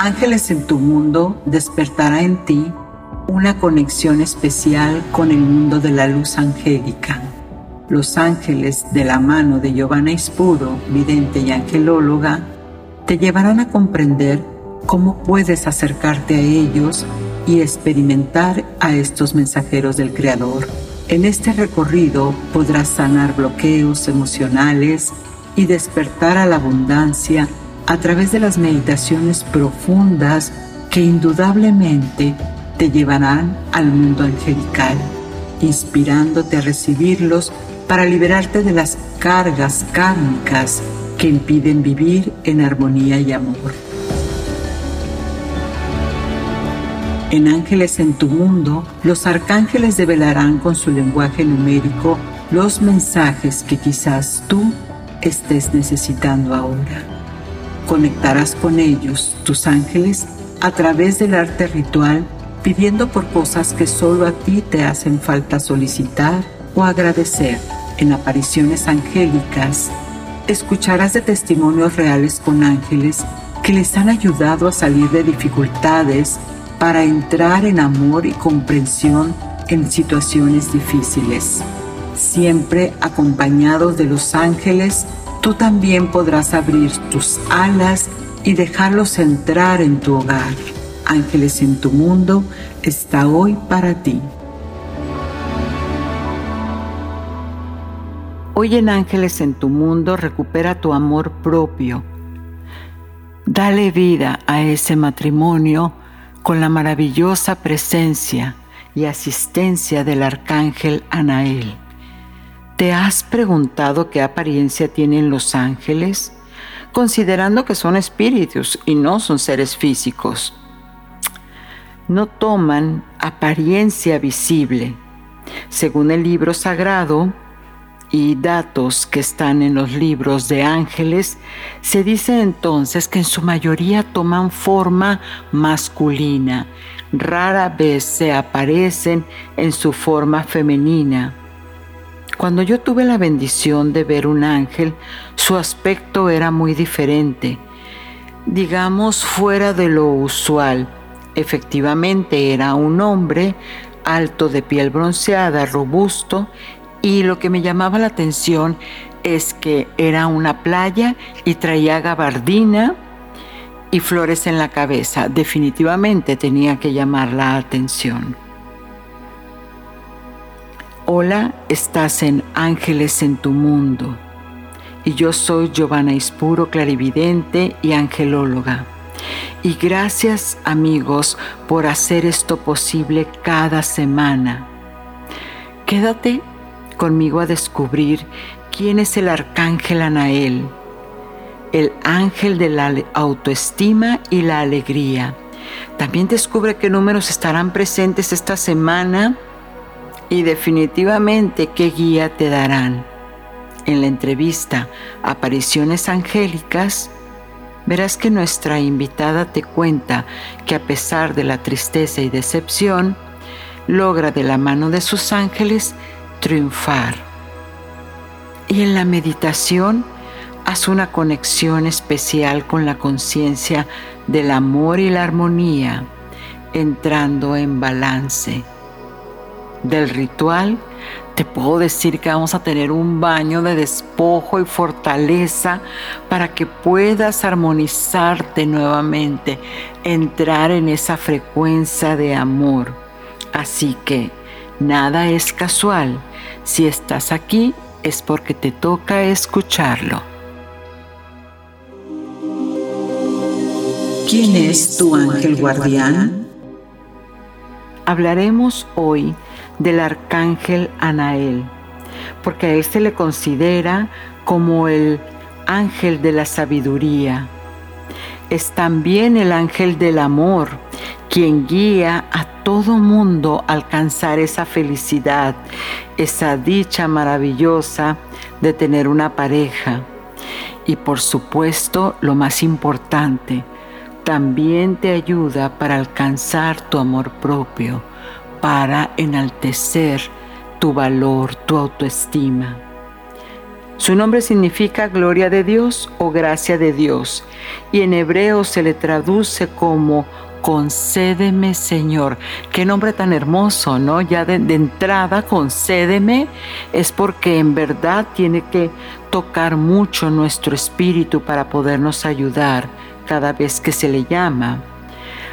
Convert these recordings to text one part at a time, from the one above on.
Ángeles en tu mundo despertará en ti una conexión especial con el mundo de la luz angélica. Los ángeles de la mano de Giovanna Ispuro, vidente y angelóloga, te llevarán a comprender cómo puedes acercarte a ellos y experimentar a estos mensajeros del Creador. En este recorrido podrás sanar bloqueos emocionales y despertar a la abundancia a través de las meditaciones profundas que indudablemente te llevarán al mundo angelical, inspirándote a recibirlos para liberarte de las cargas kármicas que impiden vivir en armonía y amor. En Ángeles en tu mundo, los arcángeles develarán con su lenguaje numérico los mensajes que quizás tú estés necesitando ahora conectarás con ellos, tus ángeles, a través del arte ritual, pidiendo por cosas que solo a ti te hacen falta solicitar o agradecer. En apariciones angélicas, escucharás de testimonios reales con ángeles que les han ayudado a salir de dificultades para entrar en amor y comprensión en situaciones difíciles. Siempre acompañados de los ángeles tú también podrás abrir tus alas y dejarlos entrar en tu hogar. Ángeles en tu mundo está hoy para ti. Hoy en Ángeles en tu mundo recupera tu amor propio. Dale vida a ese matrimonio con la maravillosa presencia y asistencia del arcángel Anael. ¿Te has preguntado qué apariencia tienen los ángeles? Considerando que son espíritus y no son seres físicos. No toman apariencia visible. Según el libro sagrado y datos que están en los libros de ángeles, se dice entonces que en su mayoría toman forma masculina. Rara vez se aparecen en su forma femenina cuando yo tuve la bendición de ver un ángel, su aspecto era muy diferente, digamos fuera de lo usual. Efectivamente era un hombre alto de piel bronceada, robusto, y lo que me llamaba la atención es que era una playa y traía gabardina y flores en la cabeza. Definitivamente tenía que llamar la atención. Hola, estás en Ángeles en tu mundo. Y yo soy Giovanna Ispuro, clarividente y angelóloga. Y gracias amigos por hacer esto posible cada semana. Quédate conmigo a descubrir quién es el arcángel Anael, el ángel de la autoestima y la alegría. También descubre qué números estarán presentes esta semana y definitivamente qué guía te darán. En la entrevista Apariciones Angélicas, verás que nuestra invitada te cuenta que a pesar de la tristeza y decepción, logra de la mano de sus ángeles triunfar. Y en la meditación, haz una conexión especial con la conciencia del amor y la armonía, entrando en balance del ritual, te puedo decir que vamos a tener un baño de despojo y fortaleza para que puedas armonizarte nuevamente, entrar en esa frecuencia de amor. Así que nada es casual. Si estás aquí es porque te toca escucharlo. ¿Quién es tu ángel guardián? Hablaremos hoy del arcángel Anael, porque a él se le considera como el ángel de la sabiduría. Es también el ángel del amor, quien guía a todo mundo a alcanzar esa felicidad, esa dicha maravillosa de tener una pareja. Y por supuesto, lo más importante, también te ayuda para alcanzar tu amor propio, para enaltecer tu valor, tu autoestima. Su nombre significa gloria de Dios o gracia de Dios y en hebreo se le traduce como concédeme Señor. Qué nombre tan hermoso, ¿no? Ya de, entrada, concédeme es porque en verdad tiene que tocar mucho nuestro espíritu para podernos ayudar cada vez que se le llama.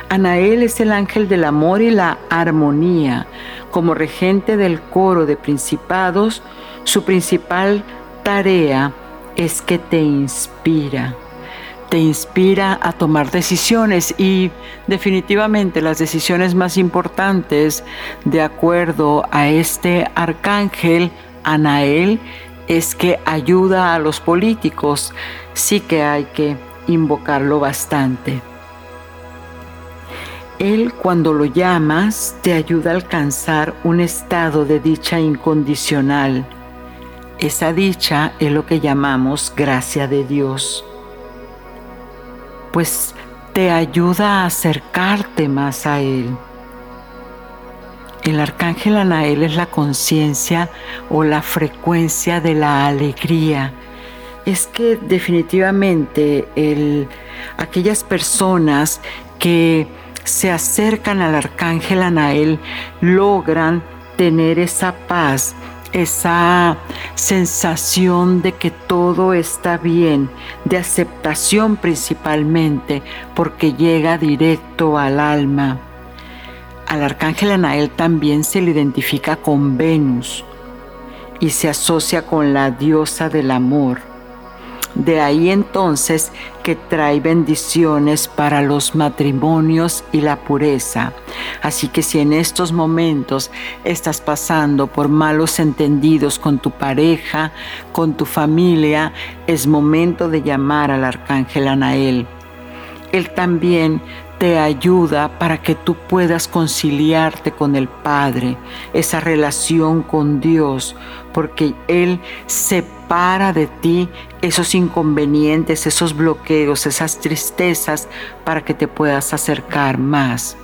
Anael es el ángel del amor y la armonía. Como regente del coro de principados, su principal tarea es que te inspira, te inspira a tomar decisiones y definitivamente las decisiones más importantes de acuerdo a este arcángel Anael es que ayuda a los políticos, sí que hay que invocarlo bastante. Él cuando lo llamas te ayuda a alcanzar un estado de dicha incondicional esa dicha es lo que llamamos gracia de Dios, pues te ayuda a acercarte más a Él. El arcángel Anael es la conciencia o la frecuencia de la alegría. Es que definitivamente aquellas personas que se acercan al arcángel Anael logran tener esa paz esa sensación de que todo está bien, de aceptación principalmente, porque llega directo al alma. Al arcángel Anael también se le identifica con Venus y se asocia con la diosa del amor. De ahí entonces que trae bendiciones para los matrimonios y la pureza. Así que si en estos momentos estás pasando por malos entendidos con tu pareja, con tu familia, es momento de llamar al arcángel Anael. Él también te ayuda para que tú puedas conciliarte con el Padre, esa relación con Dios, porque Él separa de ti esos inconvenientes, esos bloqueos, esas tristezas, para que te puedas acercar más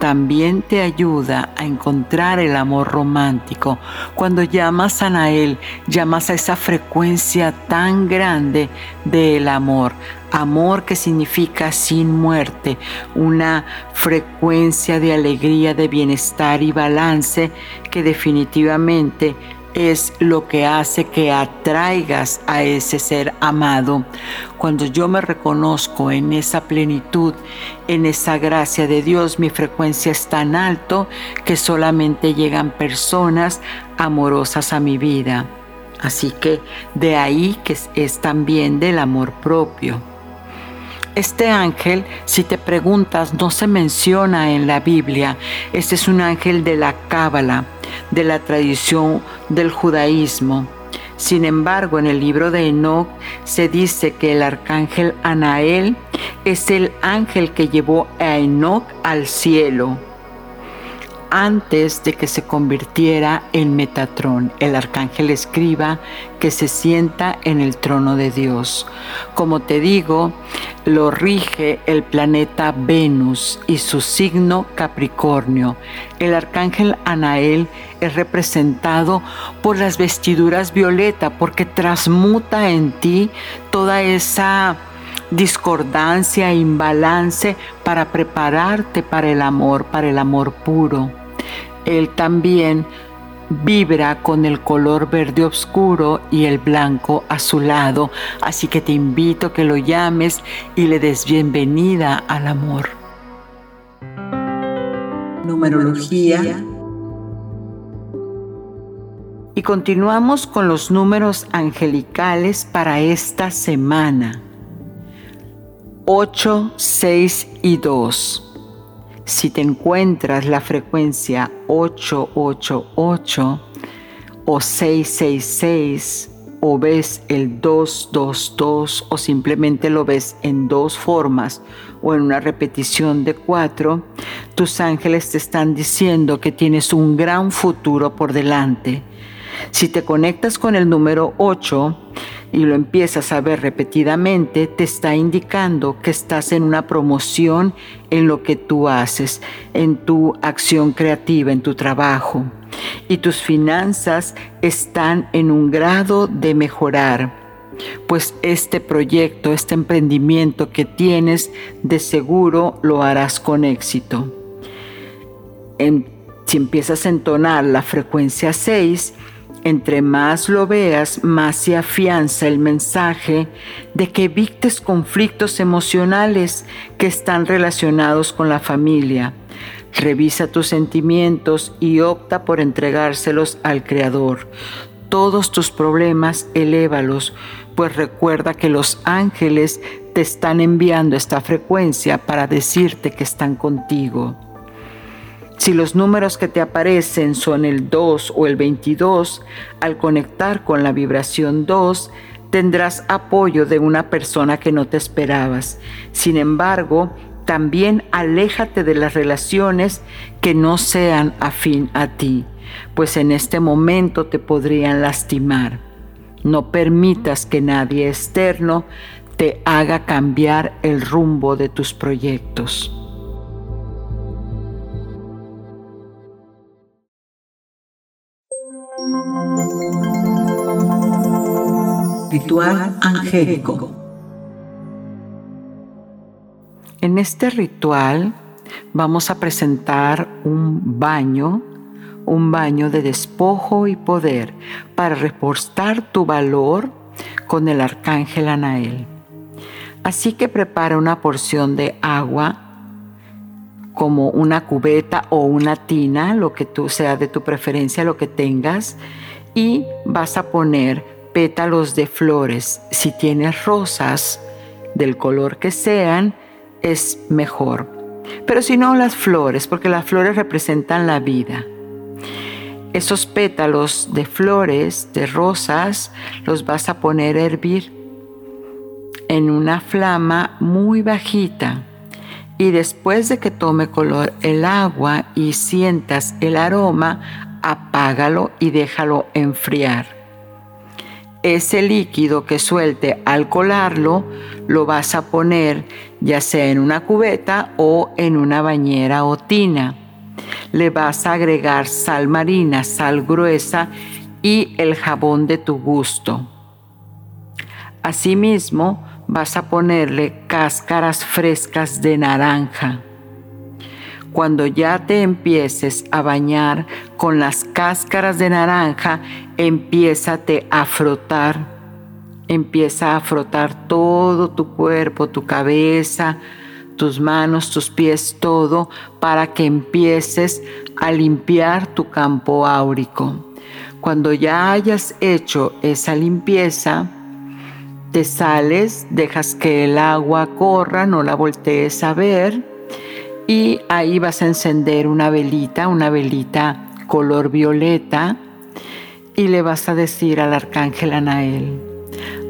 también te ayuda a encontrar el amor romántico. Cuando llamas a Nael, llamas a esa frecuencia tan grande del amor. Amor que significa sin muerte, una frecuencia de alegría, de bienestar y balance que definitivamente es lo que hace que atraigas a ese ser amado. Cuando yo me reconozco en esa plenitud, en esa gracia de Dios, mi frecuencia es tan alto que solamente llegan personas amorosas a mi vida. Así que de ahí que es también del amor propio. Este ángel, si te preguntas, no se menciona en la Biblia. Este es un ángel de la Cábala, de la tradición del judaísmo. Sin embargo, en el libro de Enoch se dice que el arcángel Anael es el ángel que llevó a Enoch al cielo antes de que se convirtiera en Metatrón, el arcángel escriba que se sienta en el trono de Dios. Como te digo, lo rige el planeta Venus y su signo Capricornio. El arcángel Anael es representado por las vestiduras violeta porque transmuta en ti toda esa discordancia, imbalance para prepararte para el amor, para el amor puro. Él también vibra con el color verde oscuro y el blanco azulado, así que te invito a que lo llames y le des bienvenida al amor. Numerología. Y continuamos con los números angelicales para esta semana. 8, 6 y 2. Si te encuentras la frecuencia 888 o 666 o ves el 222 o simplemente lo ves en dos formas o en una repetición de cuatro, tus ángeles te están diciendo que tienes un gran futuro por delante Si te conectas con el número 8 y lo empiezas a ver repetidamente, te está indicando que estás en una promoción en lo que tú haces, en tu acción creativa, en tu trabajo. Y tus finanzas están en un grado de mejorar pues este proyecto, este emprendimiento que tienes, de seguro lo harás con éxito. si empiezas a entonar la frecuencia 6, entre más lo veas, más se afianza el mensaje de que evites conflictos emocionales que están relacionados con la familia. Revisa tus sentimientos y opta por entregárselos al Creador. Todos tus problemas, elévalos, pues recuerda que los ángeles te están enviando esta frecuencia para decirte que están contigo. Si los números que te aparecen son el 2 o el 22, al conectar con la vibración 2, tendrás apoyo de una persona que no te esperabas. Sin embargo, también aléjate de las relaciones que no sean afín a ti, pues en este momento te podrían lastimar. No permitas que nadie externo te haga cambiar el rumbo de tus proyectos. Ritual angélico. En este ritual vamos a presentar un baño, un baño de despojo y poder para reforzar tu valor con el arcángel Anael. Así que prepara una porción de agua como una cubeta o una tina, lo que tú sea de tu preferencia, lo que tengas, y vas a poner pétalos de flores. Si tienes rosas del color que sean, es mejor. Pero si no, las flores, porque las flores representan la vida. Esos pétalos de flores, de rosas, los vas a poner a hervir en una flama muy bajita. Y después de que tome color el agua y sientas el aroma, apágalo y déjalo enfriar ese líquido que suelte al colarlo lo vas a poner ya sea en una cubeta o en una bañera o tina. Le vas a agregar sal marina, sal gruesa y el jabón de tu gusto. Asimismo, vas a ponerle cáscaras frescas de naranja. Cuando ya te empieces a bañar con las cáscaras de naranja, empiézate a frotar. Empieza a frotar todo tu cuerpo, tu cabeza, tus manos, tus pies, todo, para que empieces a limpiar tu campo áurico. Cuando ya hayas hecho esa limpieza, te sales, dejas que el agua corra, no la voltees a ver y ahí vas a encender una velita, una velita color violeta y le vas a decir al arcángel Anael,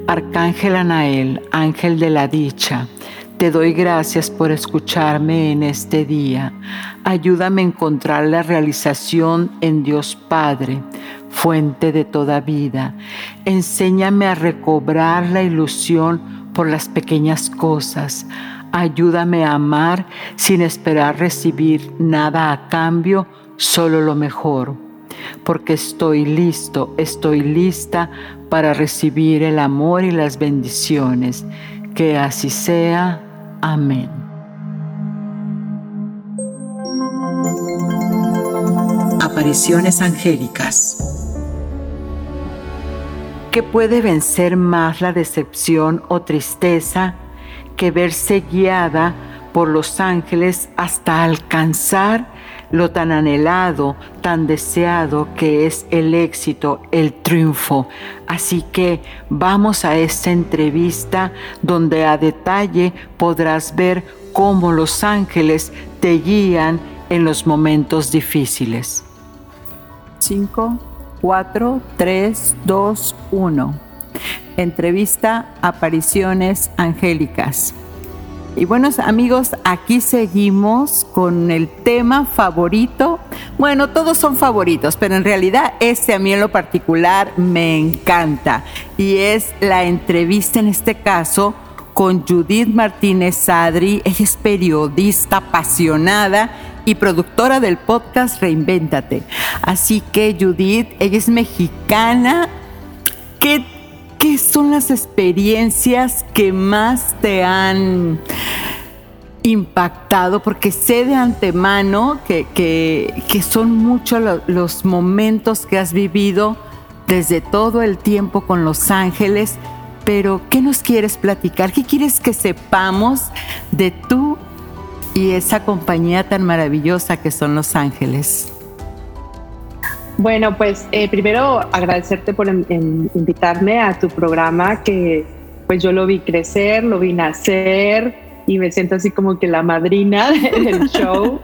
Arcángel Anael, ángel de la dicha, te doy gracias por escucharme en este día. Ayúdame a encontrar la realización en Dios Padre, fuente de toda vida. Enséñame a recobrar la ilusión por las pequeñas cosas. Ayúdame a amar sin esperar recibir nada a cambio, solo lo mejor, porque estoy listo, estoy lista para recibir el amor y las bendiciones. Que así sea. Amén. Apariciones angélicas. ¿Qué puede vencer más la decepción o tristeza que verse guiada por los ángeles hasta alcanzar lo tan anhelado, tan deseado que es el éxito, el triunfo. Así que vamos a esta entrevista donde a detalle podrás ver cómo los ángeles te guían en los momentos difíciles. 5, 4, 3, 2, 1. Entrevista Apariciones Angélicas. Y buenos amigos, aquí seguimos con el tema favorito. Bueno, todos son favoritos, pero en realidad este a mí en lo particular me encanta. Y es la entrevista en este caso con Judith Martínez Sadri. Ella es periodista apasionada y productora del podcast Reinvéntate. Así que Judith, ella es mexicana. ¿Qué, qué son las experiencias que más te han impactado? Porque sé de antemano que, que, son muchos los momentos que has vivido desde todo el tiempo con Los Ángeles pero ¿qué nos quieres platicar? ¿Qué quieres que sepamos de tú y esa compañía tan maravillosa que son Los Ángeles? Bueno, pues eh, primero agradecerte por invitarme a tu programa que pues yo lo vi crecer, lo vi nacer y me siento así como que la madrina del show.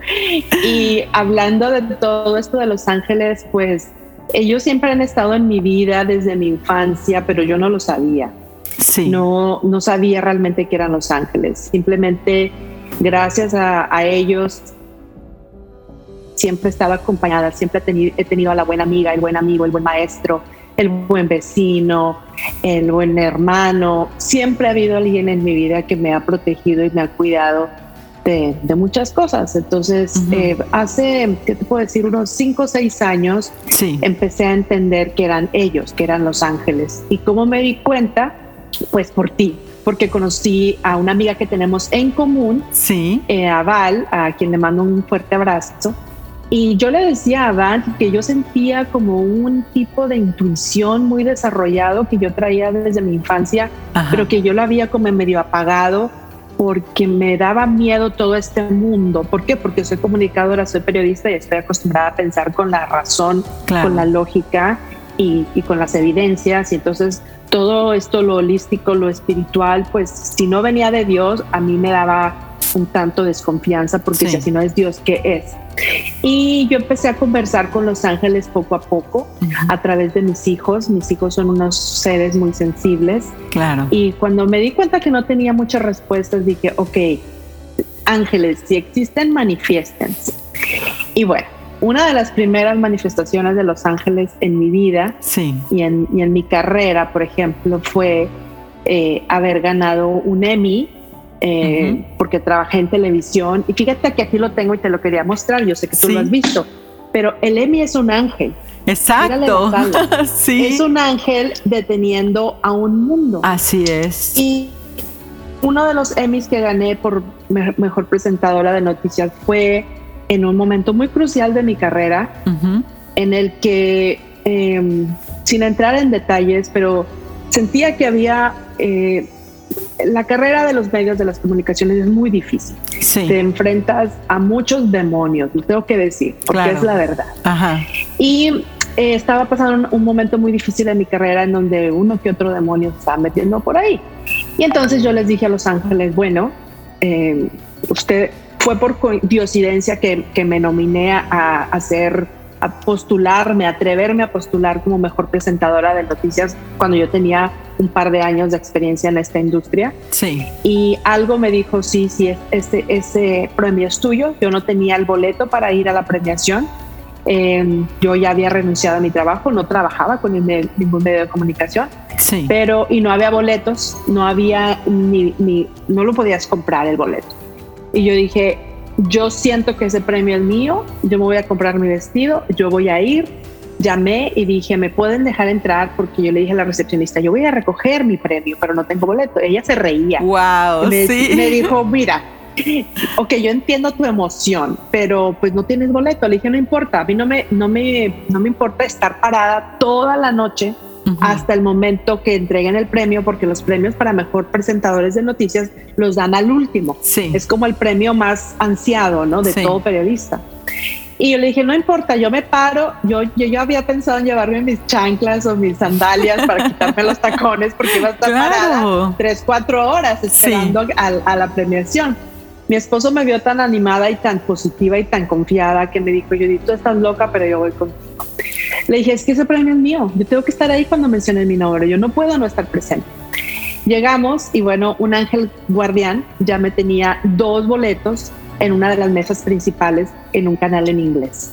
y hablando de todo esto de Los Ángeles, pues ellos siempre han estado en mi vida desde mi infancia, pero yo no lo sabía. Sí. No, no sabía realmente que eran Los Ángeles. Simplemente gracias a, ellos siempre estaba acompañada, siempre he tenido, he tenido a la buena amiga, el buen amigo, el buen maestro, el buen vecino, el buen hermano. Siempre ha habido alguien en mi vida que me ha protegido y me ha cuidado de, muchas cosas. Entonces, eh, hace, ¿qué te puedo decir? Unos cinco o seis años, empecé a entender que eran ellos, que eran los ángeles. Y como me di cuenta, pues por ti, porque conocí a una amiga que tenemos en común, sí. Eh, a Val, a quien le mando un fuerte abrazo. Y yo le decía a Val que yo sentía como un tipo de intuición muy desarrollado que yo traía desde mi infancia, pero que yo lo había como medio apagado porque me daba miedo todo este mundo. ¿Por qué? Porque soy comunicadora, soy periodista y estoy acostumbrada a pensar con la razón, con la lógica y, y, con las evidencias. Y entonces todo esto, lo holístico, lo espiritual, pues si no venía de Dios, a mí me daba un tanto desconfianza porque si no es Dios, ¿qué es? Y yo empecé a conversar con los ángeles poco a poco a través de mis hijos. Mis hijos son unos seres muy sensibles. Claro. Y cuando me di cuenta que no tenía muchas respuestas, dije, ok, ángeles, si existen, manifiéstense. Y bueno, una de las primeras manifestaciones de los ángeles en mi vida y, en, mi carrera, por ejemplo, fue eh, haber ganado un Emmy eh, porque trabajé en televisión. Y fíjate que aquí lo tengo y te lo quería mostrar, yo sé que tú lo has visto, pero el Emmy es un ángel. Exacto. sí. Es un ángel deteniendo a un mundo. Así es. Y uno de los Emmys que gané por mejor presentadora de noticias fue en un momento muy crucial de mi carrera, en el que, em, sin entrar en detalles, pero sentía que había... Eh, la carrera de los medios de las comunicaciones es muy difícil. Te enfrentas a muchos demonios, lo tengo que decir, porque es la verdad. Y eh, estaba pasando un, momento muy difícil en mi carrera en donde uno que otro demonio se estaba metiendo por ahí. Y entonces yo les dije a Los Ángeles, bueno, eh, usted fue por diosidencia que, que me nominé a, hacer a postularme, atreverme a postular como mejor presentadora de noticias cuando yo tenía un par de años de experiencia en esta industria. Sí. Y algo me dijo, sí, sí, ese, ese premio es tuyo. Yo no tenía el boleto para ir a la premiación. Em, yo ya había renunciado a mi trabajo, no trabajaba con ningún medio de comunicación. Sí. Pero, y no había boletos, no había ni, ni, no lo podías comprar el boleto. Y yo dije, yo siento que ese premio es mío, yo me voy a comprar mi vestido, yo voy a ir. Llamé y dije, ¿me pueden dejar entrar? Porque yo le dije a la recepcionista, yo voy a recoger mi premio, pero no tengo boleto. Ella se reía. Wow. Me, sí. me dijo, mira, ok, yo entiendo tu emoción, pero pues no tienes boleto. Le dije, no importa, a mí no me, no me, no me importa estar parada toda la noche hasta el momento que entreguen el premio, porque los premios para mejor presentadores de noticias los dan al último. Sí. Es como el premio más ansiado, ¿no? De todo periodista. Y yo le dije, no importa, yo me paro, yo, yo, yo, había pensado en llevarme mis chanclas o mis sandalias para quitarme los tacones porque iba a estar parada tres, cuatro horas esperando a, a, la premiación. Mi esposo me vio tan animada y tan positiva y tan confiada que me dijo, Judith, tú estás loca, pero yo voy contigo. Le dije, es que ese premio es mío, yo tengo que estar ahí cuando mencionen mi nombre, yo no puedo no estar presente. Llegamos y bueno, un ángel guardián ya me tenía dos boletos en una de las mesas principales en un canal en inglés.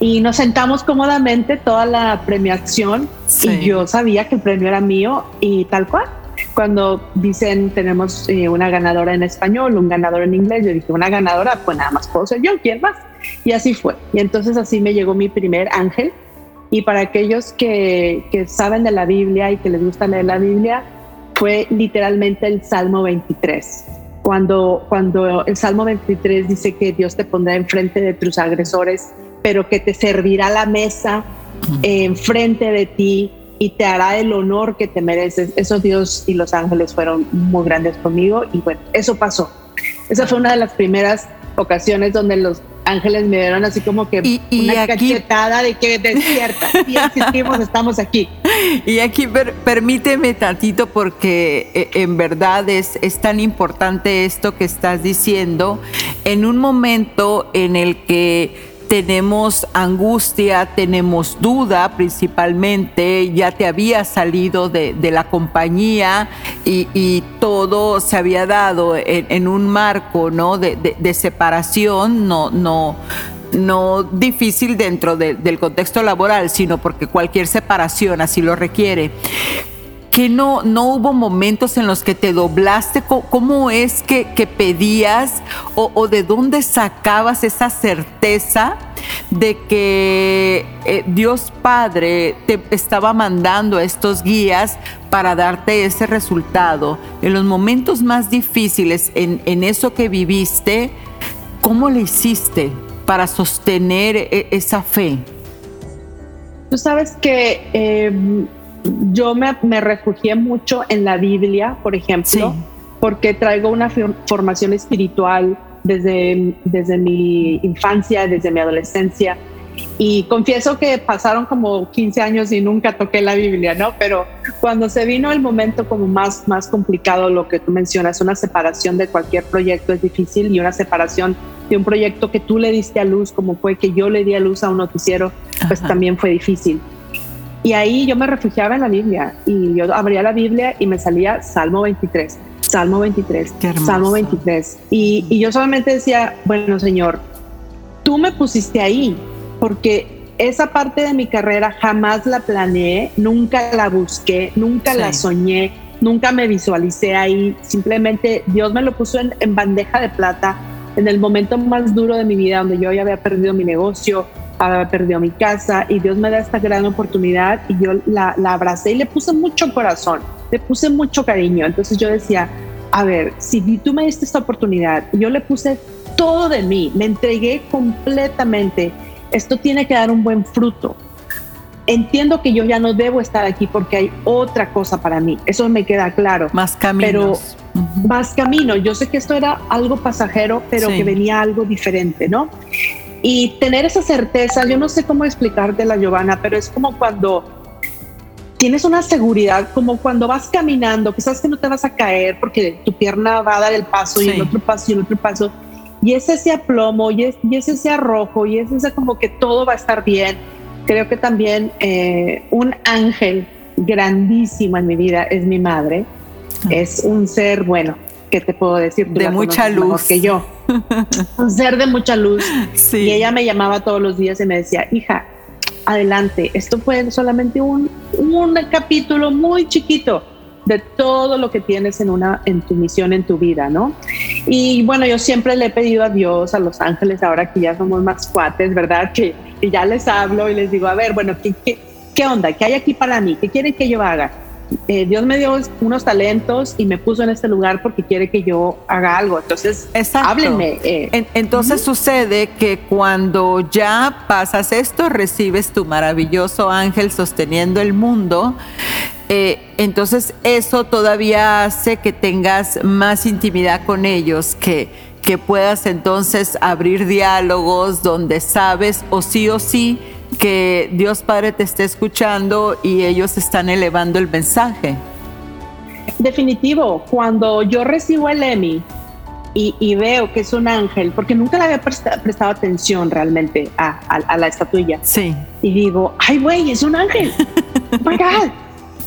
Y nos sentamos cómodamente toda la premiación y yo sabía que el premio era mío y tal cual. Cuando dicen tenemos eh, una ganadora en español, un ganador en inglés, yo dije una ganadora, pues nada más puedo ser yo, ¿quién más? Y así fue. Y entonces así me llegó mi primer ángel. Y para aquellos que, saben de la Biblia y que les gusta leer la Biblia, fue literalmente el Salmo 23. Cuando, cuando el Salmo 23 dice que Dios te pondrá enfrente de tus agresores, pero que te servirá la mesa enfrente de ti y te hará el honor que te mereces. Eso Dios y los ángeles fueron muy grandes conmigo y bueno, eso pasó. Esa fue una de las primeras ocasiones donde los ángeles me dieron así como que una cachetada de que despierta, y existimos, estamos aquí. Y aquí permíteme tantito porque eh, en verdad es, es tan importante esto que estás diciendo en un momento en el que tenemos angustia, tenemos duda principalmente, ya te había salido de, la compañía y, todo se había dado en, un marco ¿no? de, separación, no, no, no difícil dentro del contexto laboral, sino porque cualquier separación así lo requiere que no, no hubo momentos en los que te doblaste? ¿Cómo es que, pedías o, de dónde sacabas esa certeza de que eh, Dios Padre te estaba mandando estos guías para darte ese resultado? En los momentos más difíciles, en, eso que viviste, ¿cómo le hiciste para sostener e, esa fe? Tú sabes que... Em, yo me, refugié mucho en la Biblia, por ejemplo, porque traigo una formación espiritual desde, desde mi infancia, desde mi adolescencia. Y confieso que pasaron como 15 años y nunca toqué la Biblia, ¿no? Pero cuando se vino el momento como más, más complicado, lo que tú mencionas, una separación de cualquier proyecto es difícil y una separación de un proyecto que tú le diste a luz, como fue que yo le di a luz a un noticiero, pues también fue difícil. Y ahí yo me refugiaba en la Biblia y yo abría la Biblia y me salía Salmo 23, Salmo 23, Salmo 23. Y, y yo solamente decía, bueno, Señor, tú me pusiste ahí porque esa parte de mi carrera jamás la planeé, nunca la busqué, nunca la soñé, nunca me visualicé ahí. Simplemente Dios me lo puso en, en, bandeja de plata en el momento más duro de mi vida, donde yo ya había perdido mi negocio, había perdido mi casa y Dios me da esta gran oportunidad y yo la, la abracé y le puse mucho corazón, le puse mucho cariño. Entonces yo decía, a ver, si tú me diste esta oportunidad yo le puse todo de mí, me entregué completamente, esto tiene que dar un buen fruto. Entiendo que yo ya no debo estar aquí porque hay otra cosa para mí, eso me queda claro. Más caminos. Pero más camino. Yo sé que esto era algo pasajero, pero que venía algo diferente, ¿no? Y tener esa certeza, yo no sé cómo explicarte la Giovanna, pero es como cuando tienes una seguridad, como cuando vas caminando, que sabes que no te vas a caer porque tu pierna va a dar el paso y el otro paso y el otro paso. Y es ese aplomo, y es, y es ese arrojo, y es ese como que todo va a estar bien. Creo que también eh, un ángel grandísimo en mi vida es mi madre. Ah. Es un ser, bueno, ¿qué te puedo decir? de mucha luz. que yo. un ser de mucha luz. Y ella me llamaba todos los días y me decía, hija, adelante, esto fue solamente un, un capítulo muy chiquito de todo lo que tienes en una en tu misión en tu vida, ¿no? Y bueno, yo siempre le he pedido a Dios, a los ángeles, ahora que ya somos más cuates, ¿verdad? Que, ya les hablo y les digo, a ver, bueno, ¿qué, qué, qué onda? ¿Qué hay aquí para mí? ¿Qué quieren que yo haga? Eh, Dios me dio unos talentos y me puso en este lugar porque quiere que yo haga algo. Entonces, háblenme. Eh. entonces sucede que cuando ya pasas esto, recibes tu maravilloso ángel sosteniendo el mundo. Eh, entonces eso todavía hace que tengas más intimidad con ellos, que, que puedas entonces abrir diálogos donde sabes o sí o sí que Dios Padre te esté escuchando y ellos están elevando el mensaje. Definitivo, cuando yo recibo el Emmy y, veo que es un ángel, porque nunca le había prestado, atención realmente a, la estatuilla. Sí. Y digo, ay, güey, es un ángel. Oh my God.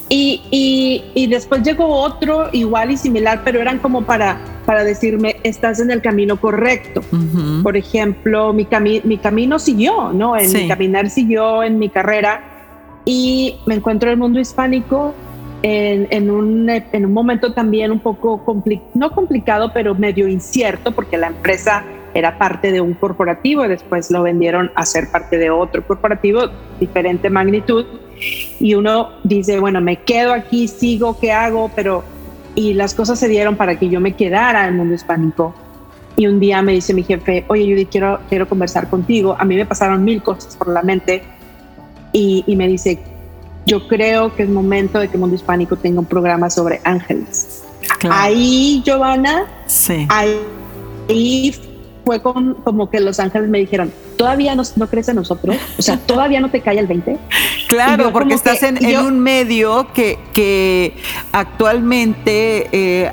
Y, y, después llegó otro igual y similar, pero eran como para, para decirme, estás en el camino correcto. Por ejemplo, mi, mi camino siguió, ¿no? En mi caminar siguió en mi carrera y me encuentro en el mundo hispánico en, en, un, en un momento también un poco, no complicado, pero medio incierto, porque la empresa era parte de un corporativo y después lo vendieron a ser parte de otro corporativo, diferente magnitud. Y uno dice, bueno, me quedo aquí, sigo, ¿qué hago? Pero, y las cosas se dieron para que yo me quedara en el mundo hispánico. Y un día me dice mi jefe, oye Judy, quiero, quiero conversar contigo. A mí me pasaron mil cosas por la mente. Y, y me dice, yo creo que es momento de que el mundo hispánico tenga un programa sobre ángeles. Ahí, Giovanna, sí. ahí fue como que los ángeles me dijeron, ¿todavía no, no crees en nosotros? O sea, ¿todavía no te cae el 20? Claro, porque estás en, un medio que, que actualmente eh,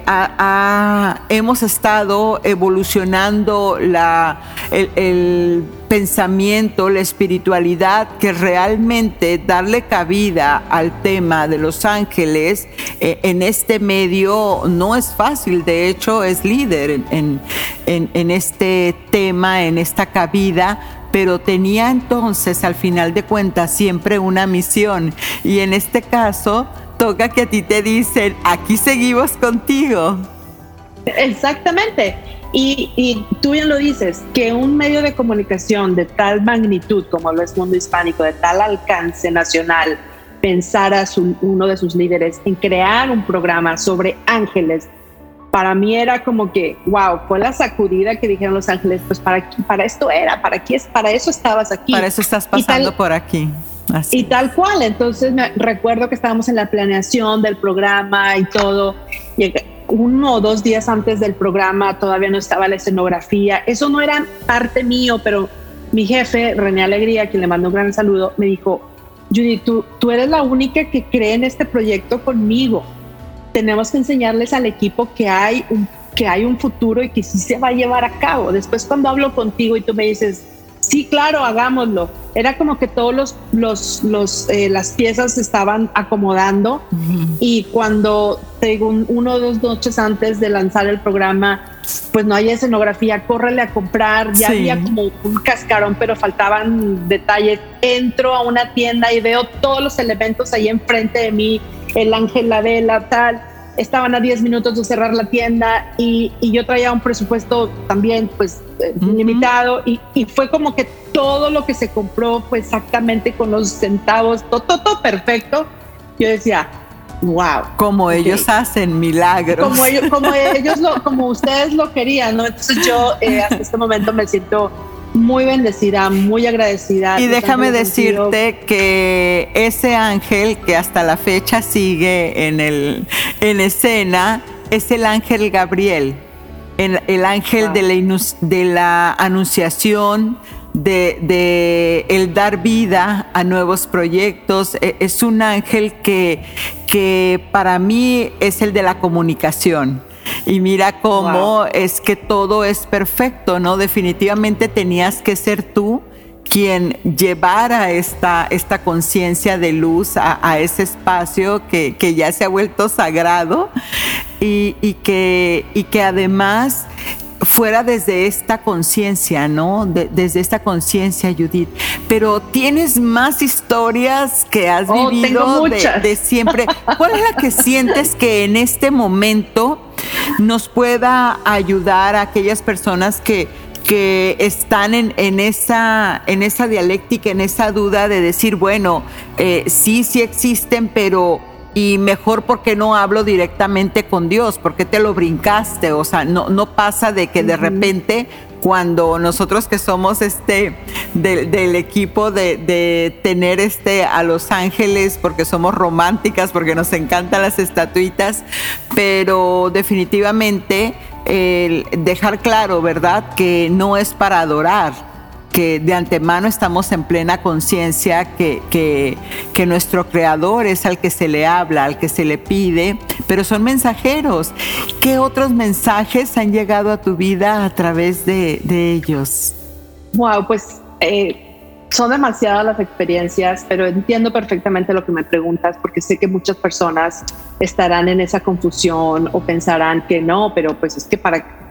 hemos estado evolucionando la, el, pensamiento, la espiritualidad, que realmente darle cabida al tema de los ángeles eh, en este medio no es fácil, de hecho es líder en, en este tema, en esta cabida pero tenía entonces al final de cuentas siempre una misión y en este caso toca que a ti te dicen, aquí seguimos contigo. Exactamente. Y, tú bien lo dices, que un medio de comunicación de tal magnitud como lo es Mundo Hispánico, de tal alcance nacional, pensara su, uno de sus líderes en crear un programa sobre ángeles para mí era como que, wow, fue la sacudida que dijeron los ángeles, pues para, para esto era, para, aquí, para eso estabas aquí. Para eso estás pasando por aquí. Y tal cual, entonces me recuerdo que estábamos en la planeación del programa y todo, y uno o dos días antes del programa todavía no estaba la escenografía, eso no era parte mío, pero mi jefe, René Alegría, quien le mando un gran saludo, me dijo, Judy, tú, eres la única que cree en este proyecto conmigo tenemos que enseñarles al equipo que hay un, que hay un futuro y que sí se va a llevar a cabo. Después cuando hablo contigo y tú me dices, sí, claro, hagámoslo. Era como que todos los, los, los eh, las piezas se estaban acomodando y cuando según uno o dos noches antes de lanzar el programa, pues no hay escenografía, córrele a comprar, ya había como un cascarón, pero faltaban detalles. Entro a una tienda y veo todos los elementos ahí enfrente de mí, el ángel, la vela, tal. Estaban a 10 minutos de cerrar la tienda y, yo traía un presupuesto también pues eh, limitado y, fue como que todo lo que se compró fue exactamente con los centavos, todo, todo, perfecto. Yo decía, wow. Como ellos hacen milagros. Como ellos, como ellos lo, como ustedes lo querían, ¿no? Entonces yo eh, hasta este momento me siento muy bendecida, muy agradecida. Y déjame decirte que ese ángel que hasta la fecha sigue en, el, en escena es el ángel Gabriel, el, ángel de, la, de la anunciación, de, de, el dar vida a nuevos proyectos. E, es un ángel que, que para mí es el de la comunicación y mira cómo es que todo es perfecto, ¿no? Definitivamente tenías que ser tú quien llevara esta, esta conciencia de luz a, ese espacio que, ya se ha vuelto sagrado y, que, y que además fuera desde esta conciencia, ¿no? desde esta conciencia, Judith. Pero tienes más historias que has oh, vivido de, siempre. ¿Cuál es la que sientes que en este momento nos pueda ayudar a aquellas personas que, que están en, en, esa, en esa dialéctica, en esa duda de decir, bueno, eh, sí, sí existen, pero y mejor porque no hablo directamente con Dios, porque te lo brincaste, o sea, no, no pasa de que de repente cuando nosotros que somos este del equipo de, tener este a los ángeles porque somos románticas, porque nos encantan las estatuitas, pero definitivamente dejar claro, ¿verdad? Que no es para adorar, que de antemano estamos en plena conciencia que, que, nuestro creador es al que se le habla, al que se le pide, pero son mensajeros. ¿Qué otros mensajes han llegado a tu vida a través de, ellos? Wow, pues eh, son demasiadas las experiencias, pero entiendo perfectamente lo que me preguntas porque sé que muchas personas estarán en esa confusión o pensarán que no, pero pues es que para,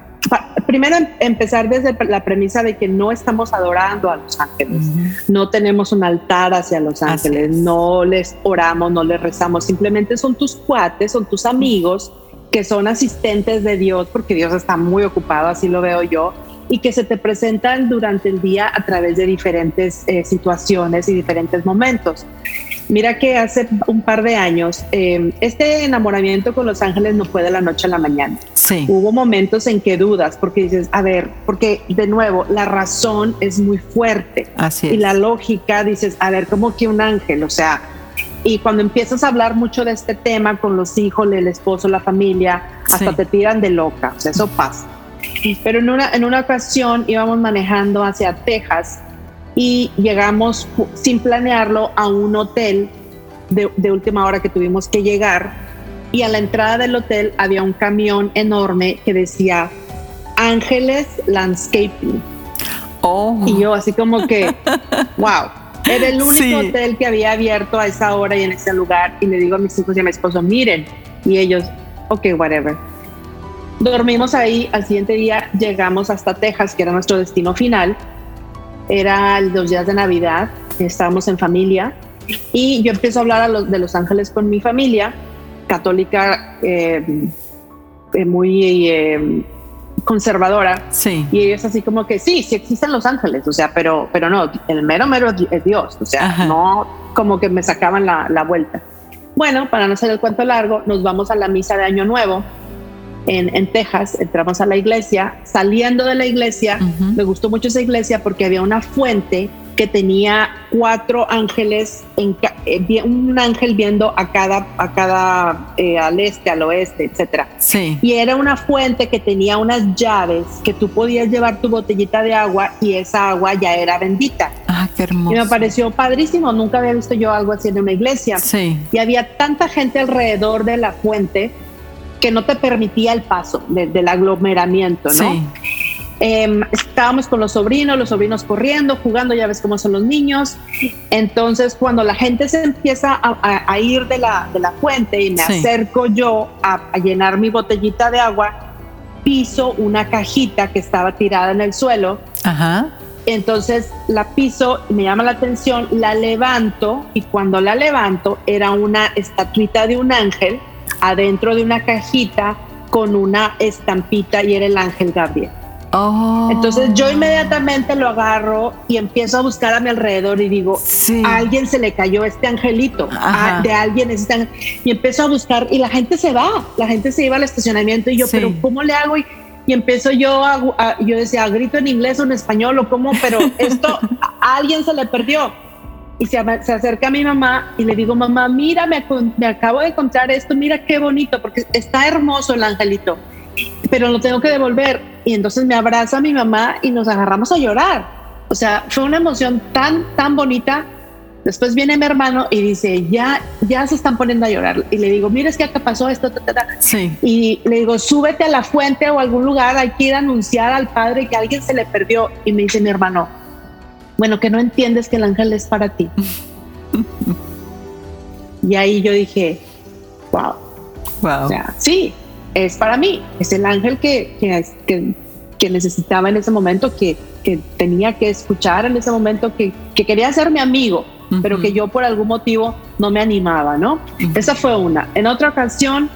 primero em, empezar desde la premisa de que no estamos adorando a los ángeles, no tenemos un altar hacia los ángeles, no les oramos, no les rezamos, simplemente son tus cuates, son tus amigos que son asistentes de Dios porque Dios está muy ocupado, así lo veo yo y que se te presentan durante el día a través de diferentes eh, situaciones y diferentes momentos. Mira que hace un par de años, eh, este enamoramiento con Los Ángeles no fue de la noche a la mañana. Sí. Hubo momentos en que dudas, porque dices, a ver, porque de nuevo, la razón es muy fuerte. Así Y la lógica dices, a ver, ¿cómo que un ángel? O sea, y cuando empiezas a hablar mucho de este tema con los hijos, el esposo, la familia, hasta te tiran de loca. O sea, eso pasa. Pero en una, en una ocasión íbamos manejando hacia Texas y llegamos sin planearlo a un hotel de, de, última hora que tuvimos que llegar y a la entrada del hotel había un camión enorme que decía Ángeles Landscaping. Oh. Y yo así como que, wow, era el único hotel que había abierto a esa hora y en ese lugar y le digo a mis hijos y a mi esposo, miren, y ellos, ok, whatever. Dormimos ahí, al siguiente día llegamos hasta Texas, que era nuestro destino final. Era los días de Navidad, estábamos en familia y yo empiezo a hablar a los, de Los Ángeles con mi familia, católica eh, eh, muy eh, conservadora. Sí. Y ellos así como que sí, sí existen Los Ángeles, o sea, pero, pero no, el mero mero es Dios, o sea, no como que me sacaban la, la vuelta. Bueno, para no hacer el cuento largo, nos vamos a la misa de Año Nuevo en, en, Texas, entramos a la iglesia, saliendo de la iglesia, me gustó mucho esa iglesia porque había una fuente que tenía cuatro ángeles, en, eh, un ángel viendo a cada, a cada eh, al este, al oeste, etcétera. Sí. Y era una fuente que tenía unas llaves que tú podías llevar tu botellita de agua y esa agua ya era bendita. Ah, qué hermoso. Y me pareció padrísimo, nunca había visto yo algo así en una iglesia. Sí. Y había tanta gente alrededor de la fuente que no te permitía el paso de, del aglomeramiento, ¿no? Sí. Eh, estábamos con los sobrinos, los sobrinos corriendo, jugando, ya ves cómo son los niños. Entonces, cuando la gente se empieza a, a, a ir de la, de la fuente y me Sí. acerco yo a, a llenar mi botellita de agua, piso una cajita que estaba tirada en el suelo. Ajá. Entonces la piso, me llama la atención, la levanto y cuando la levanto era una estatuita de un ángel adentro de una cajita con una estampita y era el ángel Gabriel. Oh. Entonces yo inmediatamente lo agarro y empiezo a buscar a mi alrededor y digo, Sí. a alguien se le cayó este angelito, a- de alguien es este. Y empiezo a buscar y la gente se va, la gente se iba al estacionamiento y yo, Sí. pero ¿cómo le hago? Y, y empiezo yo a, a- yo decía, grito en inglés o en español o cómo, pero esto a alguien se le perdió. Y se, se acerca a mi mamá y le digo, mamá, mira, me, me acabo de encontrar esto, mira qué bonito, porque está hermoso el angelito, pero lo tengo que devolver. Y entonces me abraza mi mamá y nos agarramos a llorar. O sea, fue una emoción tan, tan bonita. Después viene mi hermano y dice, ya, ya se están poniendo a llorar. Y le digo, mira, es que acá pasó esto, ta, ta, ta". Sí. Y le digo, súbete a la fuente o a algún lugar, hay que ir a anunciar al padre que alguien se le perdió. Y me dice mi hermano, bueno, que no entiendes que el ángel es para ti. y ahí yo dije, wow, Wow. o sea, sí, es para mí, es el ángel que, que, que, que necesitaba en ese momento, que, que, tenía que escuchar en ese momento, que, que quería ser mi amigo, pero que yo por algún motivo no me animaba, ¿no? Esa fue una. En otra ocasión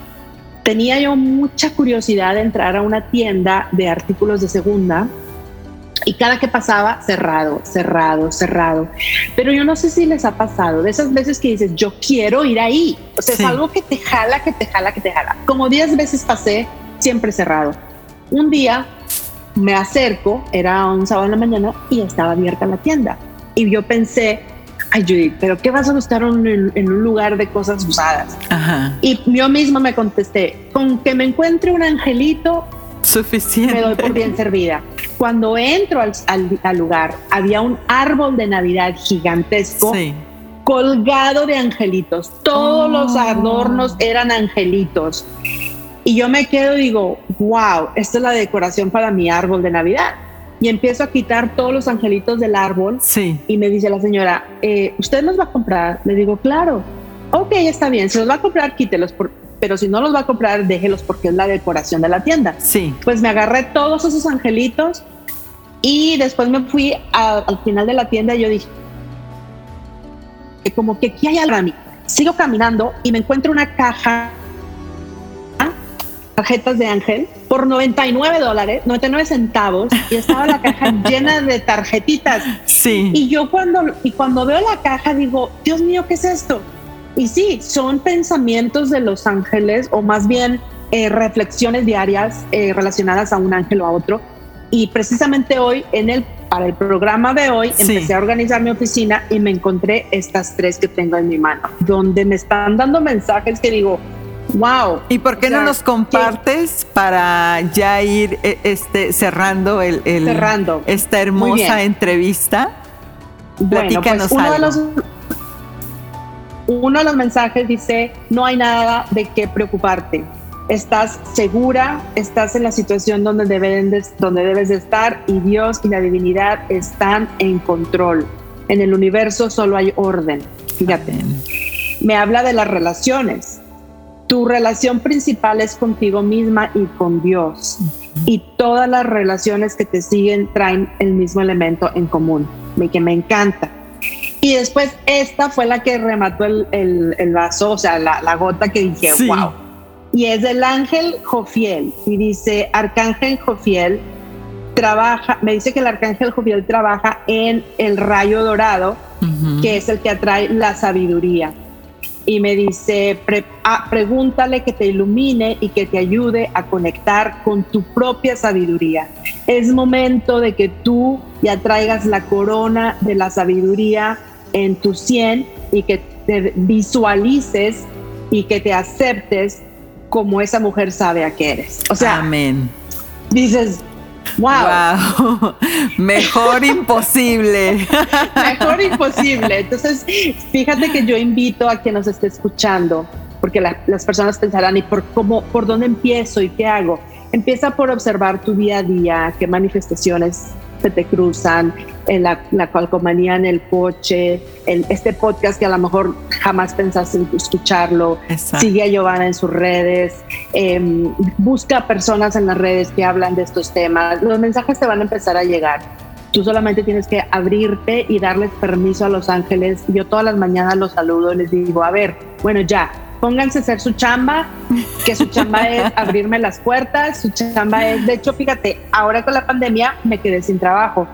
tenía yo mucha curiosidad de entrar a una tienda de artículos de segunda y cada que pasaba cerrado, cerrado, cerrado. Pero yo no sé si les ha pasado de esas veces que dices, yo quiero ir ahí. O sea, Sí. es algo que te jala, que te jala, que te jala. Como 10 veces pasé, siempre cerrado. Un día me acerco, era un sábado en la mañana y estaba abierta la tienda. Y yo pensé, ay Judith, pero ¿qué vas a buscar en, en un lugar de cosas usadas? Ajá. Y yo misma me contesté, con que me encuentre un angelito, Suficiente. me doy por bien servida. Cuando entro al, al- al lugar, había un árbol de Navidad gigantesco Sí. colgado de angelitos. Todos Oh. los adornos eran angelitos. Y yo me quedo y digo, wow, esta es la decoración para mi árbol de Navidad. y empiezo a quitar todos los angelitos del árbol. Sí. Y me dice la señora, eh, ¿usted los va a comprar? Le digo, claro. Ok, está bien. Si los va a comprar, quítelos. pero si no los va a comprar, déjelos porque es la decoración de la tienda. Sí. Pues me agarré todos esos angelitos y después me fui al final de la tienda y yo dije, como que aquí hay algo a mí. Sigo caminando y me encuentro una caja tarjetas de ángel por 99 dólares, 99 centavos y estaba la caja llena de tarjetitas. Sí. Y yo cuando, y cuando veo la caja digo, Dios mío, ¿qué es esto? Y sí, son pensamientos de los ángeles o más bien eh, reflexiones diarias eh, relacionadas a un ángel o a otro. Y precisamente hoy, en el, para el programa de hoy, empecé a organizar mi oficina y me encontré estas tres que tengo en mi mano, donde me están dando mensajes que digo, Wow. ¿Y por qué no nos compartes para ya ir eh, este, cerrando, el, cerrando. esta hermosa entrevista? Bueno, pues uno de, los, uno de los mensajes dice, no hay nada de qué preocuparte. Estás segura, estás en la situación donde, deben donde debes de estar y Dios y la divinidad están en control. En el universo solo hay orden. Fíjate. Me habla de las relaciones tu relación principal es contigo misma y con Dios. Y todas las relaciones que te siguen traen el mismo elemento en común, que me encanta. Y después esta fue la que remató el, vaso, o sea, la, gota que dije, wow. Y es del ángel Jofiel. Y dice, Arcángel Jofiel trabaja, me dice que el Arcángel Jofiel trabaja en el rayo dorado, que es el que atrae la sabiduría y me dice, ah, pregúntale que te ilumine y que te ayude a conectar con tu propia sabiduría. Es momento de que tú ya traigas la corona de la sabiduría en tu sien y que te visualices y que te aceptes como esa mujer sabe a que eres. O sea, Amén. dices, Wow. Mejor imposible. Mejor imposible. Entonces, fíjate que yo invito a quien nos esté escuchando, porque las personas pensarán, ¿y por cómo, por dónde empiezo y qué hago? Empieza por observar tu día a día, qué manifestaciones se te cruzan, en la, la calcomanía en el coche, en este podcast que a lo mejor jamás pensaste en escucharlo. Sigue a Giovanna en sus redes, em, busca personas en las redes que hablan de estos temas. Los mensajes te van a empezar a llegar. Tú solamente tienes que abrirte y darles permiso a los ángeles. Yo todas las mañanas los saludo y les digo, a ver, bueno, ya, pónganse a hacer su chamba, que su chamba es abrirme las puertas, su chamba es, de hecho, fíjate, ahora con la pandemia me quedé sin trabajo.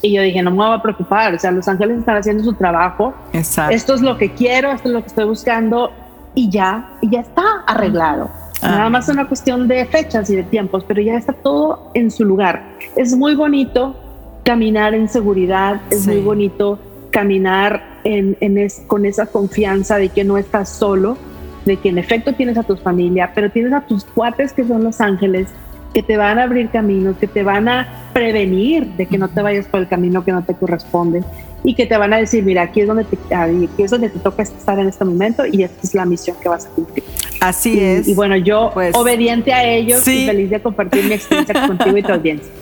Y yo dije, no me voy a preocupar, o sea, los ángeles están haciendo su trabajo. Exacto. Esto es lo que quiero, esto es lo que estoy buscando y ya, y ya está arreglado. Ah. Nada más es una cuestión de fechas y de tiempos, pero ya está todo en su lugar. Es muy bonito caminar en seguridad, es muy bonito caminar con esa confianza de que no estás solo, de que en efecto tienes a tu familia, pero tienes a tus cuates que son los ángeles, que te van a abrir caminos, que te van a prevenir de que no te vayas por el camino que no te corresponde y que te van a decir, mira, aquí es donde te, aquí es donde te toca estar en este momento y esta es la misión que vas a cumplir. Así es. Y bueno, yo pues, obediente a ellos y feliz de compartir mi experiencia contigo y tu audiencia.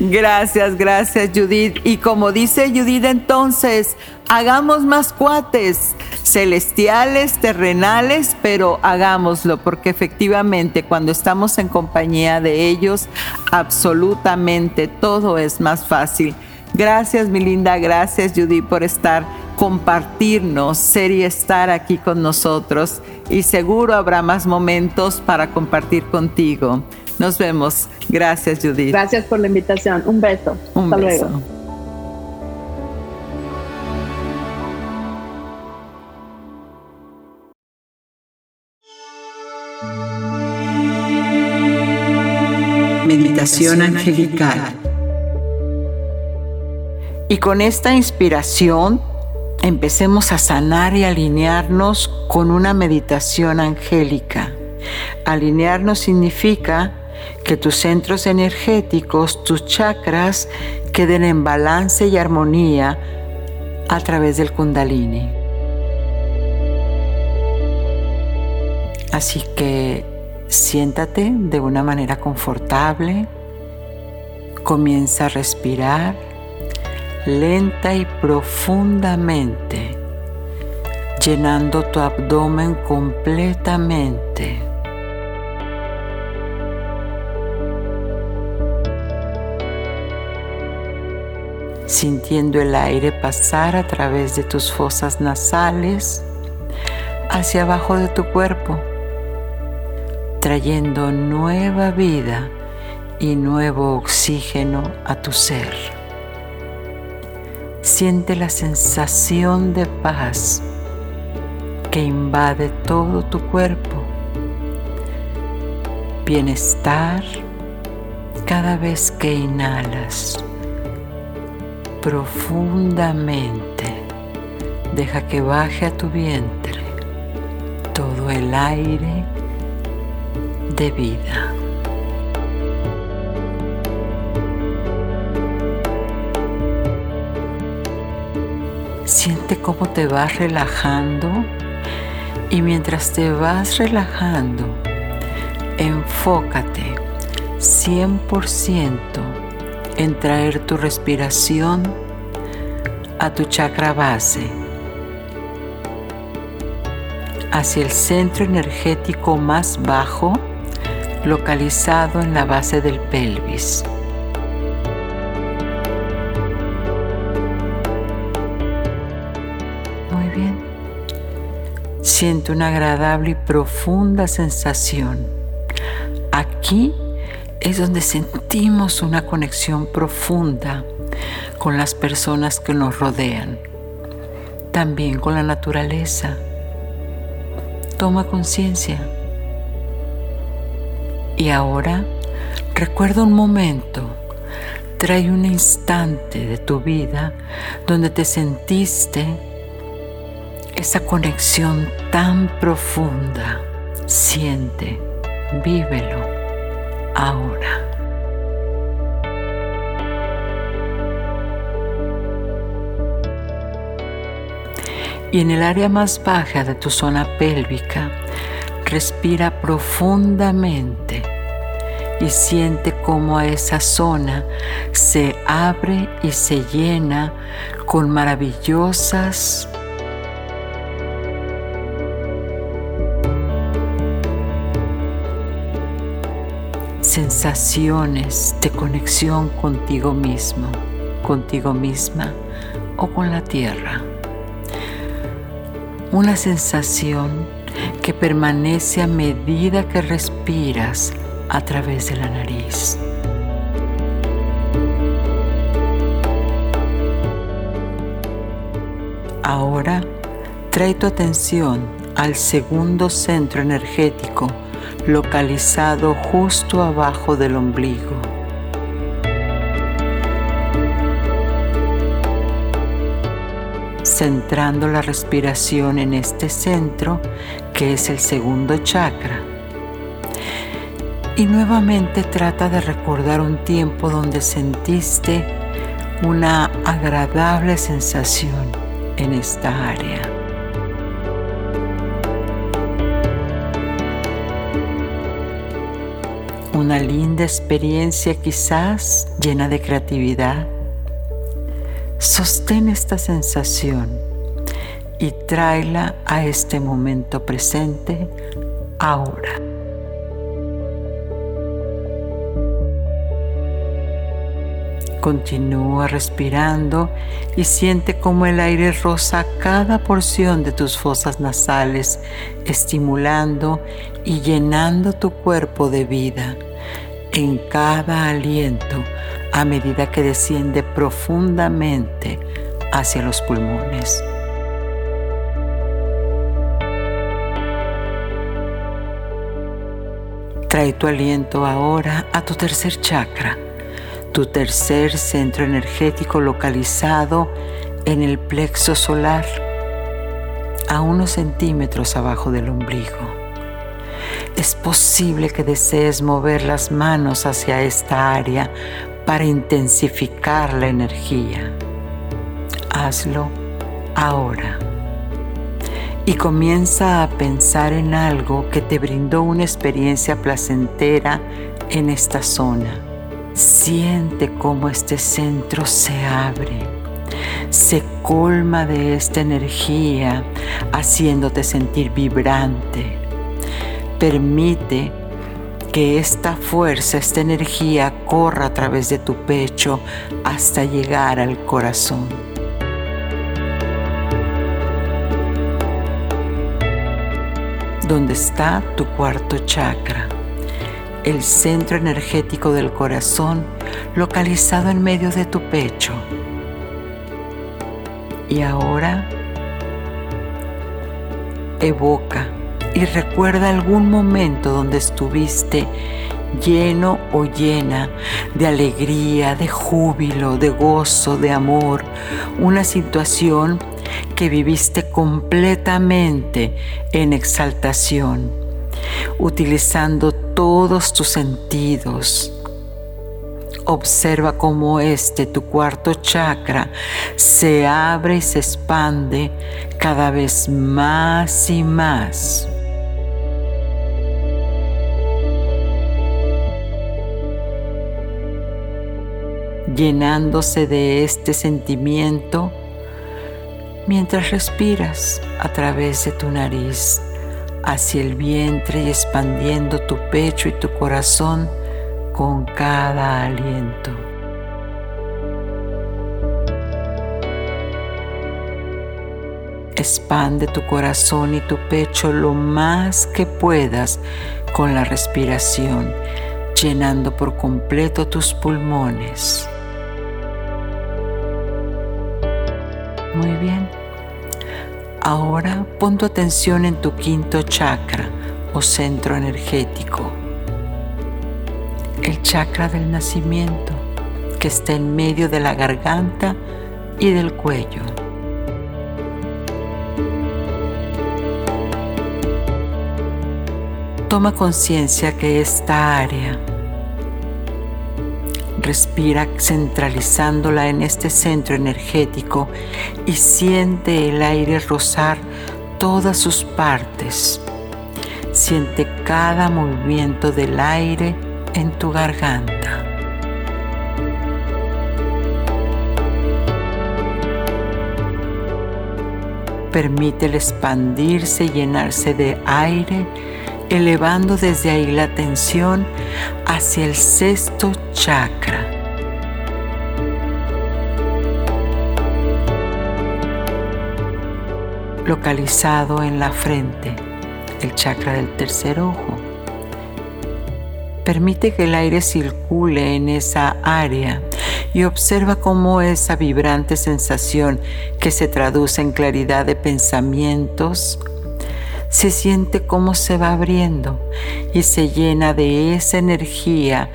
Gracias, gracias Judith. Y como dice Judith entonces, hagamos más cuates celestiales, terrenales, pero hagámoslo porque efectivamente cuando estamos en compañía de ellos, absolutamente todo es más fácil. Gracias, mi linda. Gracias, Judy, por estar, compartirnos, ser y estar aquí con nosotros. Y seguro habrá más momentos para compartir contigo. Nos vemos. Gracias, Judy. Gracias por la invitación. Un beso. Un Hasta beso. luego. Meditación angelical. Y con esta inspiración empecemos a sanar y alinearnos con una meditación angélica. Alinearnos significa que tus centros energéticos, tus chakras, queden en balance y armonía a través del kundalini. Así que siéntate de una manera confortable, Comienza a respirar lenta y profundamente, llenando tu abdomen completamente. sintiendo el aire pasar a través de tus fosas nasales hacia abajo de tu cuerpo, trayendo nueva vida y nuevo oxígeno a tu ser. Siente la sensación de paz que invade todo tu cuerpo. Bienestar cada vez que inhalas profundamente. Deja que baje a tu vientre todo el aire de vida. Siente cómo te vas relajando y mientras te vas relajando, enfócate 100% en traer tu respiración a tu chakra base, hacia el centro energético más bajo localizado en la base del pelvis. Siente una agradable y profunda sensación. Aquí es donde sentimos una conexión profunda con las personas que nos rodean, también con la naturaleza. Toma conciencia. Y ahora recuerda un momento, trae un instante de tu vida donde te sentiste esa conexión tan profunda. Siente, vívelo ahora. Y en el área más baja de tu zona pélvica, respira profundamente y siente cómo esa zona se abre y se llena con maravillosas sensaciones de conexión contigo mismo, contigo misma o con la tierra. Una sensación que permanece a medida que respiras a través de la nariz. Ahora trae tu atención al segundo centro energético localizado justo abajo del ombligo. Centrando la respiración en este centro, que es el segundo chakra. Y nuevamente trata de recordar un tiempo donde sentiste una agradable sensación en esta área. Una linda experiencia quizás llena de creatividad. Sostén esta sensación y tráela a este momento presente ahora. Continúa respirando y siente cómo el aire roza cada porción de tus fosas nasales, estimulando y llenando tu cuerpo de vida en cada aliento a medida que desciende profundamente hacia los pulmones. Trae tu aliento ahora a tu tercer chakra, tu tercer centro energético localizado en el plexo solar, a unos centímetros abajo del ombligo es posible que desees mover las manos hacia esta área para intensificar la energía. Hazlo ahora. Y comienza a pensar en algo que te brindó una experiencia placentera en esta zona. Siente cómo este centro se abre, se colma de esta energía, haciéndote sentir vibrante. Permite que esta fuerza, esta energía corra a través de tu pecho hasta llegar al corazón. Donde está tu cuarto chakra el centro energético del corazón localizado en medio de tu pecho. Y ahora evoca y recuerda algún momento donde estuviste lleno o llena de alegría, de júbilo, de gozo, de amor, una situación que viviste completamente en exaltación, utilizando todos tus sentidos. Observa cómo este, tu cuarto chakra, se abre y se expande cada vez más y más. Llenándose de este sentimiento mientras respiras a través de tu nariz hacia el vientre y expandiendo tu pecho y tu corazón con cada aliento. Expande tu corazón y tu pecho lo más que puedas con la respiración, llenando por completo tus pulmones. Muy bien. Ahora pon tu atención en tu quinto chakra o centro energético, el chakra del nacimiento que está en medio de la garganta y del cuello. Toma conciencia que esta área Respira centralizándola en este centro energético y siente el aire rozar todas sus partes. Siente cada movimiento del aire en tu garganta. Permítele expandirse y llenarse de aire elevando desde ahí la atención hacia el sexto chakra. localizado en la frente, el chakra del tercer ojo. Permite que el aire circule en esa área y observa cómo esa vibrante sensación que se traduce en claridad de pensamientos, se siente cómo se va abriendo y se llena de esa energía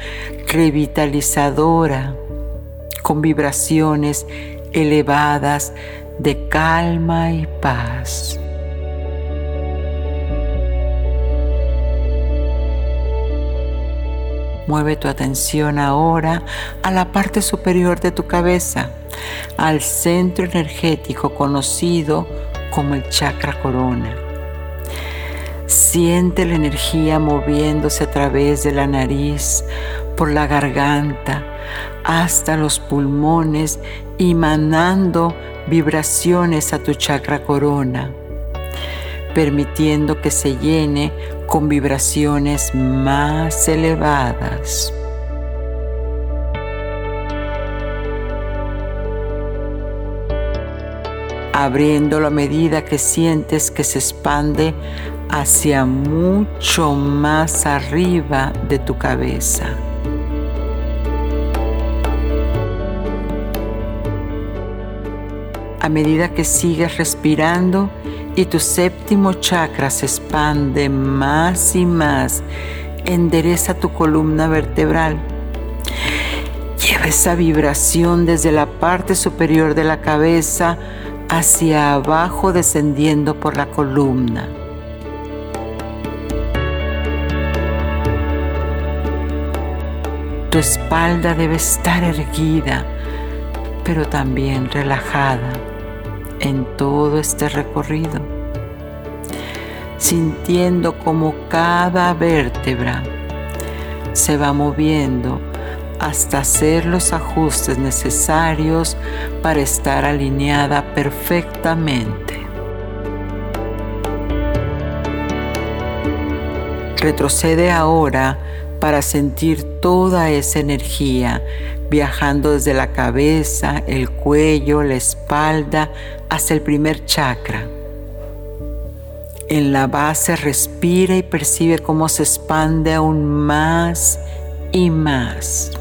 revitalizadora con vibraciones elevadas de calma y paz. Mueve tu atención ahora a la parte superior de tu cabeza, al centro energético conocido como el chakra corona. Siente la energía moviéndose a través de la nariz, por la garganta, hasta los pulmones, emanando vibraciones a tu chakra corona, permitiendo que se llene con vibraciones más elevadas. abriéndolo a medida que sientes que se expande hacia mucho más arriba de tu cabeza. A medida que sigues respirando y tu séptimo chakra se expande más y más, endereza tu columna vertebral. Lleva esa vibración desde la parte superior de la cabeza hacia abajo descendiendo por la columna. Tu espalda debe estar erguida, pero también relajada en todo este recorrido, sintiendo como cada vértebra se va moviendo hasta hacer los ajustes necesarios para estar alineada perfectamente. Retrocede ahora para sentir toda esa energía viajando desde la cabeza, el cuello, la espalda hasta el primer chakra. En la base respira y percibe cómo se expande aún más y más.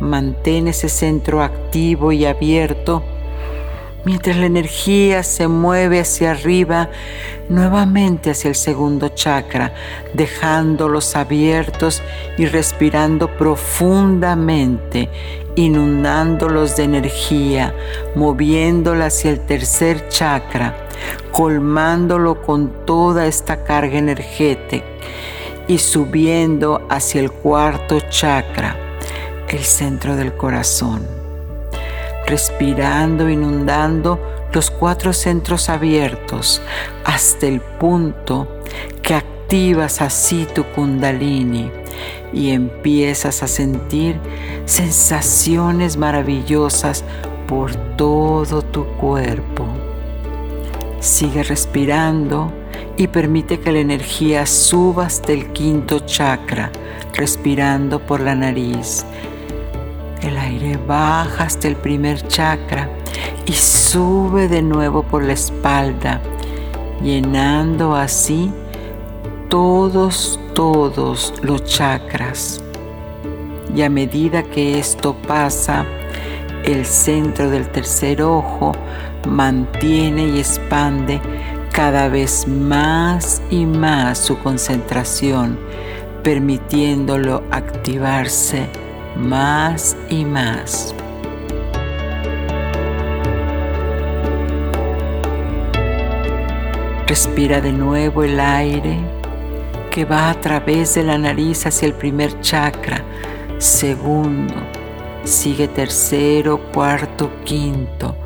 Mantén ese centro activo y abierto mientras la energía se mueve hacia arriba, nuevamente hacia el segundo chakra, dejándolos abiertos y respirando profundamente, inundándolos de energía, moviéndola hacia el tercer chakra, colmándolo con toda esta carga energética y subiendo hacia el cuarto chakra, el centro del corazón respirando, inundando los cuatro centros abiertos hasta el punto que activas así tu kundalini y empiezas a sentir sensaciones maravillosas por todo tu cuerpo. Sigue respirando y permite que la energía suba hasta el quinto chakra, respirando por la nariz el aire baja hasta el primer chakra y sube de nuevo por la espalda, llenando así todos, todos los chakras. Y a medida que esto pasa, el centro del tercer ojo mantiene y expande cada vez más y más su concentración, permitiéndolo activarse más y más. Respira de nuevo el aire que va a través de la nariz hacia el primer chakra, segundo, sigue tercero, cuarto, quinto.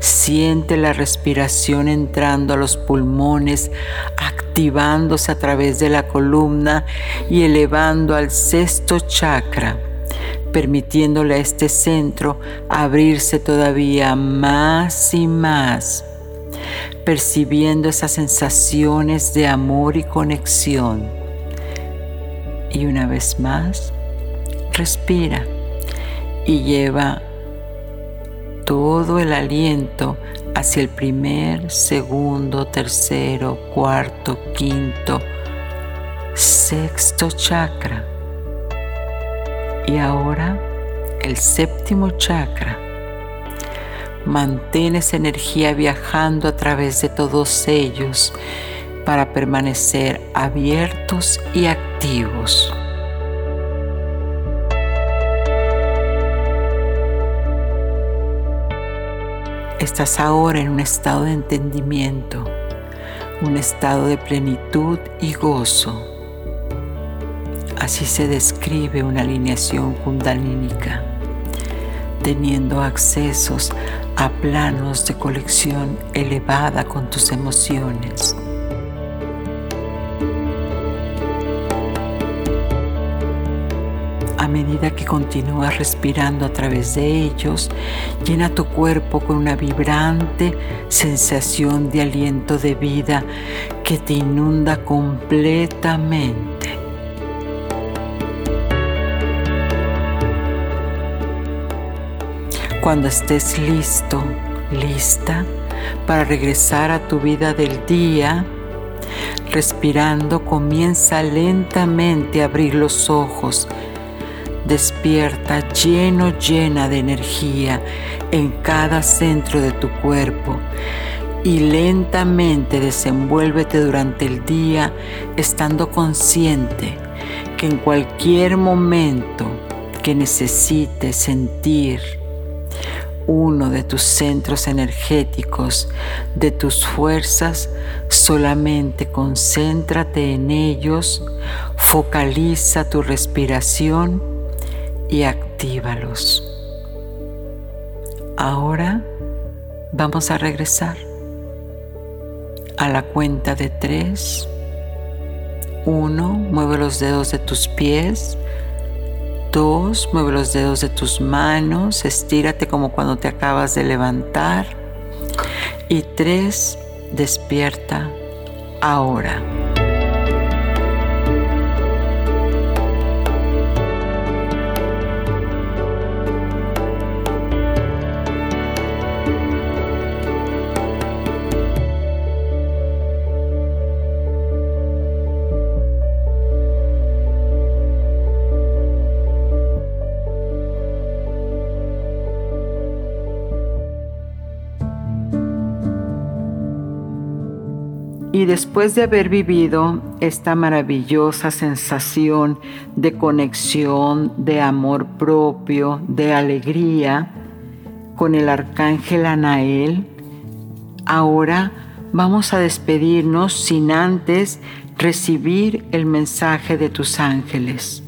Siente la respiración entrando a los pulmones, activándose a través de la columna y elevando al sexto chakra permitiéndole a este centro abrirse todavía más y más, percibiendo esas sensaciones de amor y conexión. Y una vez más, respira y lleva todo el aliento hacia el primer, segundo, tercero, cuarto, quinto, sexto chakra y ahora el séptimo chakra. Mantén esa energía viajando a través de todos ellos para permanecer abiertos y activos. Estás ahora en un estado de entendimiento, un estado de plenitud y gozo Así se describe una alineación kundalínica, teniendo accesos a planos de colección elevada con tus emociones. A medida que continúas respirando a través de ellos, llena tu cuerpo con una vibrante sensación de aliento de vida que te inunda completamente. Cuando estés listo, lista para regresar a tu vida del día, respirando, comienza lentamente a abrir los ojos. Despierta lleno, llena de energía en cada centro de tu cuerpo y lentamente desenvuélvete durante el día estando consciente que en cualquier momento que necesites sentir, uno de tus centros energéticos, de tus fuerzas, solamente concéntrate en ellos, focaliza tu respiración y actívalos. Ahora vamos a regresar a la cuenta de tres. Uno, mueve los dedos de tus pies Dos, mueve los dedos de tus manos, estírate como cuando te acabas de levantar. Y tres, despierta ahora. Y después de haber vivido esta maravillosa sensación de conexión, de amor propio, de alegría con el arcángel Anael, ahora vamos a despedirnos sin antes recibir el mensaje de tus ángeles.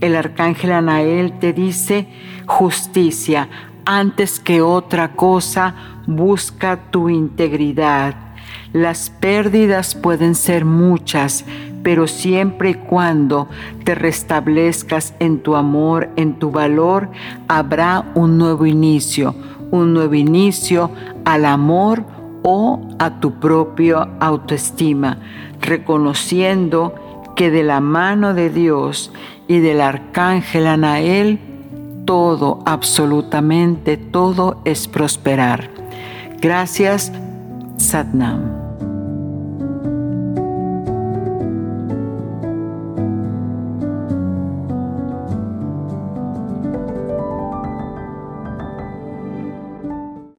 El arcángel Anael te dice, justicia, antes que otra cosa, busca tu integridad las pérdidas pueden ser muchas, pero siempre y cuando te restablezcas en tu amor, en tu valor, habrá un nuevo inicio, un nuevo inicio al amor o a tu propia autoestima, reconociendo que de la mano de Dios y del arcángel Anael, todo, absolutamente todo es prosperar. Gracias, Satnam.